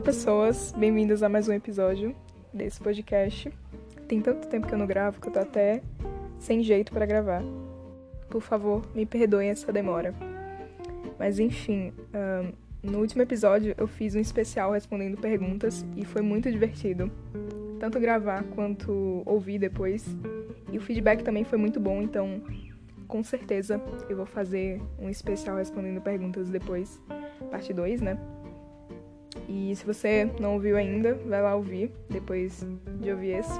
Olá, pessoas, bem-vindas a mais um episódio desse podcast. Tem tanto tempo que eu não gravo que eu tô até sem jeito para gravar. Por favor, me perdoem essa demora. Mas enfim, no último episódio eu fiz um especial respondendo perguntas e foi muito divertido. Tanto gravar quanto ouvir depois. E o feedback também foi muito bom, então com certeza eu vou fazer um especial respondendo perguntas depois, parte 2, né? E se você não ouviu ainda, vai lá ouvir depois de ouvir esse.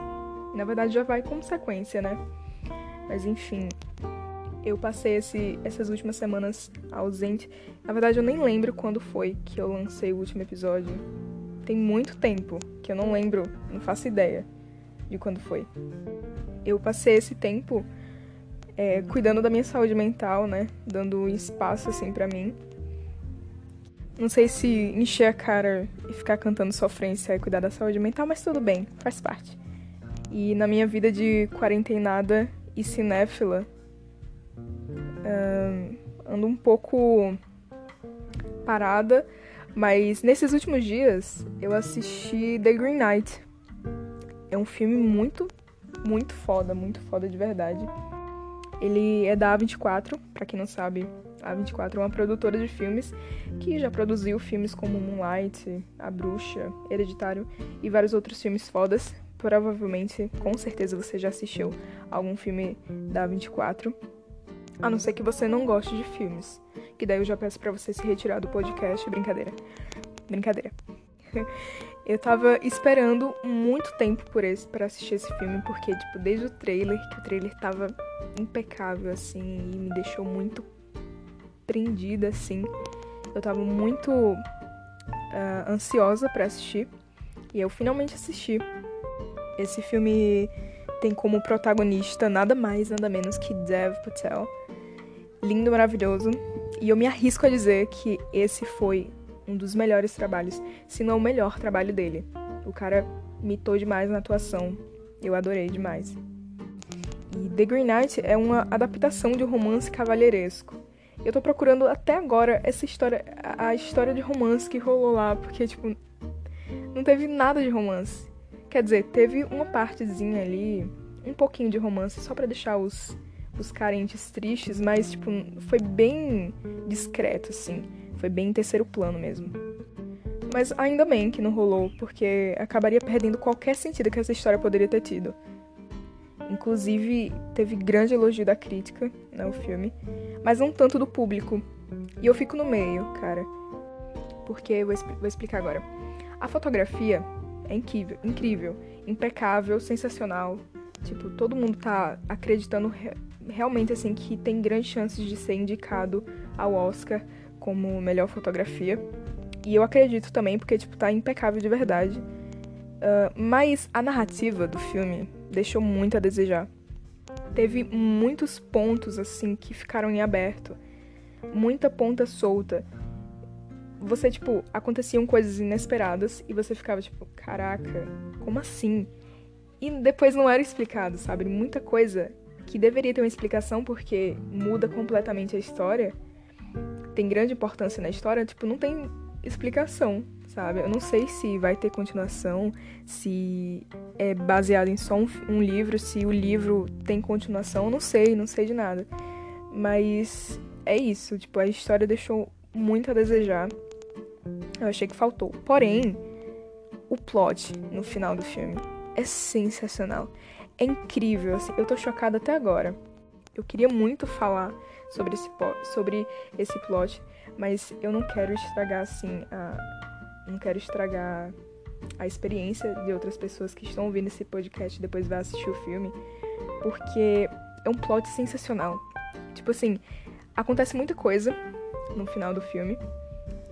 Na verdade já vai com sequência, né? Mas enfim, eu passei esse, essas últimas semanas ausente. Na verdade eu nem lembro quando foi que eu lancei o último episódio. Tem muito tempo que eu não lembro, não faço ideia de quando foi. Eu passei esse tempo é, cuidando da minha saúde mental, né? Dando espaço assim para mim. Não sei se encher a cara e ficar cantando sofrência é cuidar da saúde mental, mas tudo bem, faz parte. E na minha vida de quarentenada e cinéfila, um, ando um pouco parada, mas nesses últimos dias eu assisti The Green Knight. É um filme muito, muito foda, muito foda de verdade. Ele é da A24, para quem não sabe, a A24 é uma produtora de filmes que já produziu filmes como Moonlight, A Bruxa, Hereditário e vários outros filmes fodas. Provavelmente, com certeza você já assistiu algum filme da A24. A não ser que você não goste de filmes. Que daí eu já peço para você se retirar do podcast. Brincadeira. Brincadeira. Eu tava esperando muito tempo por esse para assistir esse filme, porque tipo, desde o trailer, que o trailer tava impecável assim e me deixou muito prendida assim. Eu tava muito uh, ansiosa para assistir e eu finalmente assisti. Esse filme tem como protagonista nada mais, nada menos que Dev Patel. Lindo, maravilhoso. E eu me arrisco a dizer que esse foi um dos melhores trabalhos, se não o melhor trabalho dele. O cara mitou demais na atuação. Eu adorei demais. E The Green Knight é uma adaptação de um romance cavalheiresco. Eu tô procurando até agora essa história, a história de romance que rolou lá, porque, tipo, não teve nada de romance. Quer dizer, teve uma partezinha ali, um pouquinho de romance, só para deixar os, os carentes tristes, mas, tipo, foi bem discreto, assim. Foi bem em terceiro plano mesmo. Mas ainda bem que não rolou, porque acabaria perdendo qualquer sentido que essa história poderia ter tido. Inclusive, teve grande elogio da crítica, né, o filme, mas não tanto do público. E eu fico no meio, cara. Porque eu vou, vou explicar agora. A fotografia é incrível, incrível, impecável, sensacional. Tipo, todo mundo tá acreditando re realmente assim que tem grandes chances de ser indicado ao Oscar como melhor fotografia. E eu acredito também, porque, tipo, tá impecável de verdade. Uh, mas a narrativa do filme deixou muito a desejar. Teve muitos pontos, assim, que ficaram em aberto. Muita ponta solta. Você, tipo, aconteciam coisas inesperadas e você ficava, tipo, caraca, como assim? E depois não era explicado, sabe? Muita coisa que deveria ter uma explicação porque muda completamente a história tem grande importância na história, tipo, não tem explicação, sabe? Eu não sei se vai ter continuação, se é baseado em só um, um livro, se o livro tem continuação, eu não sei, não sei de nada. Mas é isso, tipo, a história deixou muito a desejar. Eu achei que faltou. Porém, o plot no final do filme é sensacional. É incrível, assim, eu tô chocada até agora. Eu queria muito falar sobre esse, sobre esse plot, mas eu não quero estragar assim a. Não quero estragar a experiência de outras pessoas que estão ouvindo esse podcast e depois vai assistir o filme, porque é um plot sensacional. Tipo assim, acontece muita coisa no final do filme,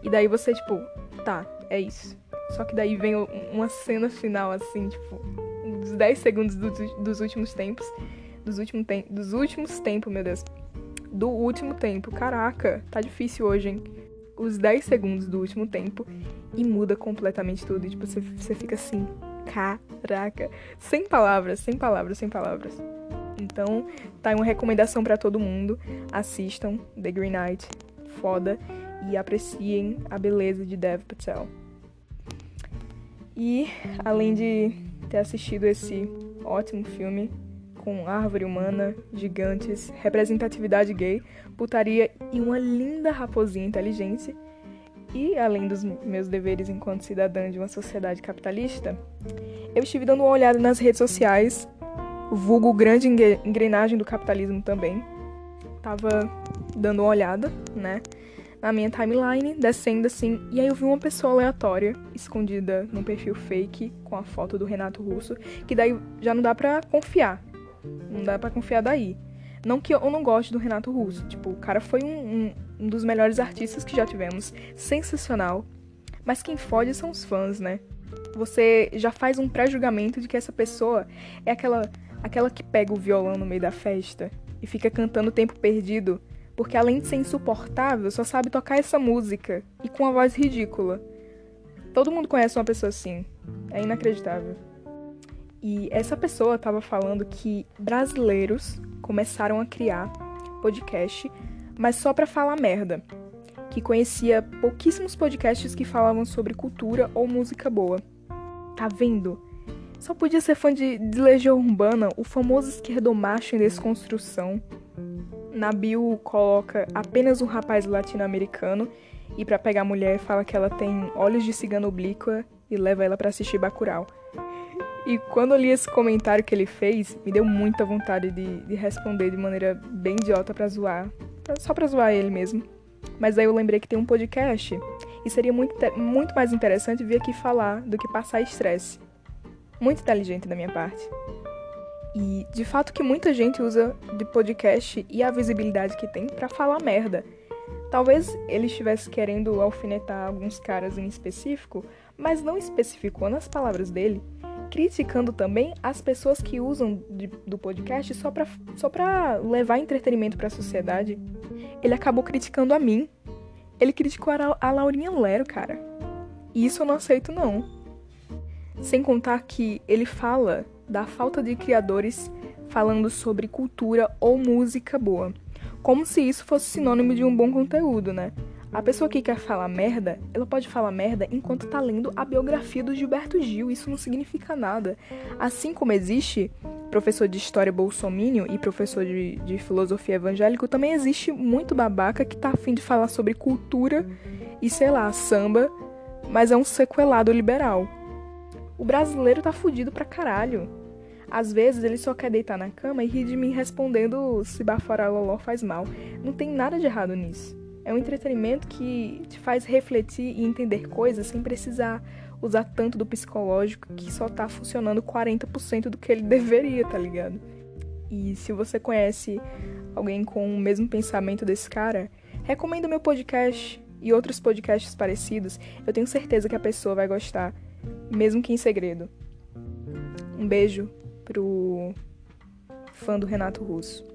e daí você, tipo, tá, é isso. Só que daí vem uma cena final, assim, tipo, dos 10 segundos do, dos últimos tempos. Dos, últimos te dos últimos tempos, meu Deus do último tempo. Caraca, tá difícil hoje, hein? Os 10 segundos do último tempo e muda completamente tudo. E, tipo, você, você fica assim, caraca. Sem palavras, sem palavras, sem palavras. Então, tá aí uma recomendação para todo mundo. Assistam The Green Knight, foda, e apreciem a beleza de Dev Patel. E além de ter assistido esse ótimo filme com árvore humana, gigantes, representatividade gay, putaria e uma linda raposinha inteligente, e além dos meus deveres enquanto cidadã de uma sociedade capitalista, eu estive dando uma olhada nas redes sociais, vulgo grande engrenagem do capitalismo também. Tava dando uma olhada, né? na minha timeline, descendo assim, e aí eu vi uma pessoa aleatória, escondida num perfil fake, com a foto do Renato Russo, que daí já não dá pra confiar. Não dá pra confiar daí. Não que eu não goste do Renato Russo, tipo, o cara foi um, um, um dos melhores artistas que já tivemos, sensacional. Mas quem fode são os fãs, né? Você já faz um pré-julgamento de que essa pessoa é aquela, aquela que pega o violão no meio da festa e fica cantando tempo perdido porque além de ser insuportável, só sabe tocar essa música e com uma voz ridícula. Todo mundo conhece uma pessoa assim. É inacreditável. E essa pessoa estava falando que brasileiros começaram a criar podcast, mas só para falar merda. Que conhecia pouquíssimos podcasts que falavam sobre cultura ou música boa. Tá vendo? Só podia ser fã de, de Legião Urbana, o famoso esquerdomacho em desconstrução na bio coloca apenas um rapaz latino-americano e para pegar a mulher fala que ela tem olhos de cigana oblíqua e leva ela para assistir Bacurau. E quando eu li esse comentário que ele fez, me deu muita vontade de, de responder de maneira bem idiota para zoar, só para zoar ele mesmo. Mas aí eu lembrei que tem um podcast e seria muito, muito mais interessante vir aqui falar do que passar estresse. Muito inteligente da minha parte. E de fato que muita gente usa de podcast e a visibilidade que tem para falar merda. Talvez ele estivesse querendo alfinetar alguns caras em específico, mas não especificou nas palavras dele, criticando também as pessoas que usam de, do podcast só para só pra levar entretenimento para a sociedade. Ele acabou criticando a mim. Ele criticou a, a Laurinha Lero, cara. E isso eu não aceito, não. Sem contar que ele fala da falta de criadores falando sobre cultura ou música boa. Como se isso fosse sinônimo de um bom conteúdo, né? A pessoa que quer falar merda, ela pode falar merda enquanto tá lendo a biografia do Gilberto Gil, isso não significa nada. Assim como existe professor de história bolsomínio e professor de, de filosofia evangélico, também existe muito babaca que tá afim de falar sobre cultura e, sei lá, samba, mas é um sequelado liberal. O brasileiro tá fudido pra caralho. Às vezes ele só quer deitar na cama e rir de mim respondendo se baforar loló faz mal. Não tem nada de errado nisso. É um entretenimento que te faz refletir e entender coisas sem precisar usar tanto do psicológico que só tá funcionando 40% do que ele deveria, tá ligado? E se você conhece alguém com o mesmo pensamento desse cara, recomenda meu podcast e outros podcasts parecidos. Eu tenho certeza que a pessoa vai gostar mesmo que em segredo. Um beijo pro fã do Renato Russo.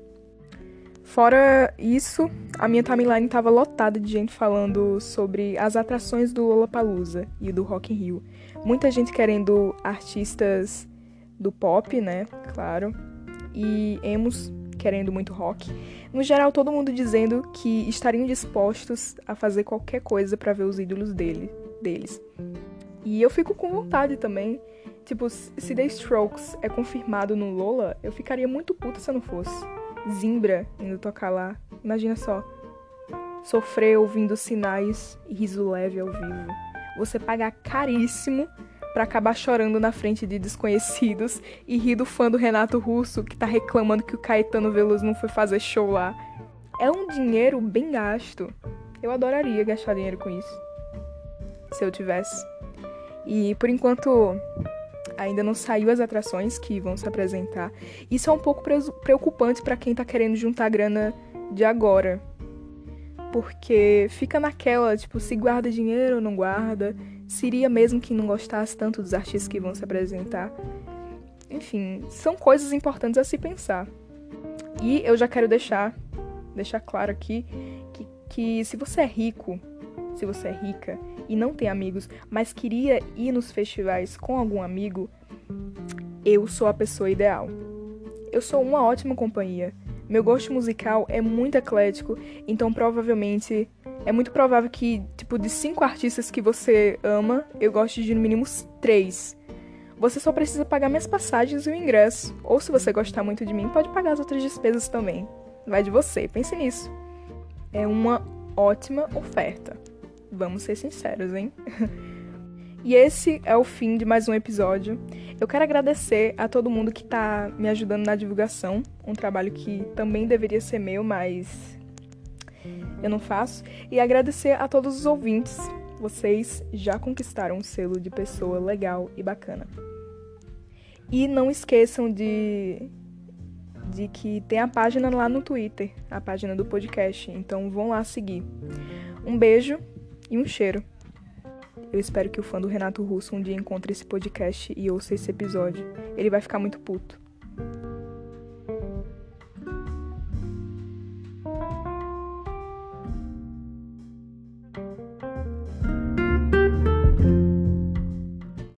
Fora isso, a minha timeline estava lotada de gente falando sobre as atrações do Lollapalooza e do Rock in Rio. Muita gente querendo artistas do pop, né? Claro. E emos querendo muito rock. No geral, todo mundo dizendo que estariam dispostos a fazer qualquer coisa para ver os ídolos dele, deles. E eu fico com vontade também. Tipo, se The Strokes é confirmado no Lola, eu ficaria muito puta se eu não fosse. Zimbra indo tocar lá. Imagina só. Sofrer ouvindo sinais e riso leve ao vivo. Você pagar caríssimo para acabar chorando na frente de desconhecidos e rir do fã do Renato Russo que tá reclamando que o Caetano Veloso não foi fazer show lá. É um dinheiro bem gasto. Eu adoraria gastar dinheiro com isso. Se eu tivesse. E por enquanto ainda não saiu as atrações que vão se apresentar. Isso é um pouco preocupante para quem tá querendo juntar grana de agora. Porque fica naquela, tipo, se guarda dinheiro ou não guarda. Seria mesmo que não gostasse tanto dos artistas que vão se apresentar. Enfim, são coisas importantes a se pensar. E eu já quero deixar, deixar claro aqui que, que se você é rico, se você é rica e não tem amigos, mas queria ir nos festivais com algum amigo, eu sou a pessoa ideal. Eu sou uma ótima companhia. Meu gosto musical é muito eclético, então provavelmente é muito provável que, tipo, de cinco artistas que você ama, eu goste de no mínimo três. Você só precisa pagar minhas passagens e o ingresso. Ou se você gostar muito de mim, pode pagar as outras despesas também. Vai de você, pense nisso. É uma ótima oferta. Vamos ser sinceros, hein? e esse é o fim de mais um episódio. Eu quero agradecer a todo mundo que tá me ajudando na divulgação, um trabalho que também deveria ser meu, mas eu não faço. E agradecer a todos os ouvintes. Vocês já conquistaram um selo de pessoa legal e bacana. E não esqueçam de de que tem a página lá no Twitter, a página do podcast. Então vão lá seguir. Um beijo e um cheiro. Eu espero que o fã do Renato Russo um dia encontre esse podcast e ouça esse episódio. Ele vai ficar muito puto.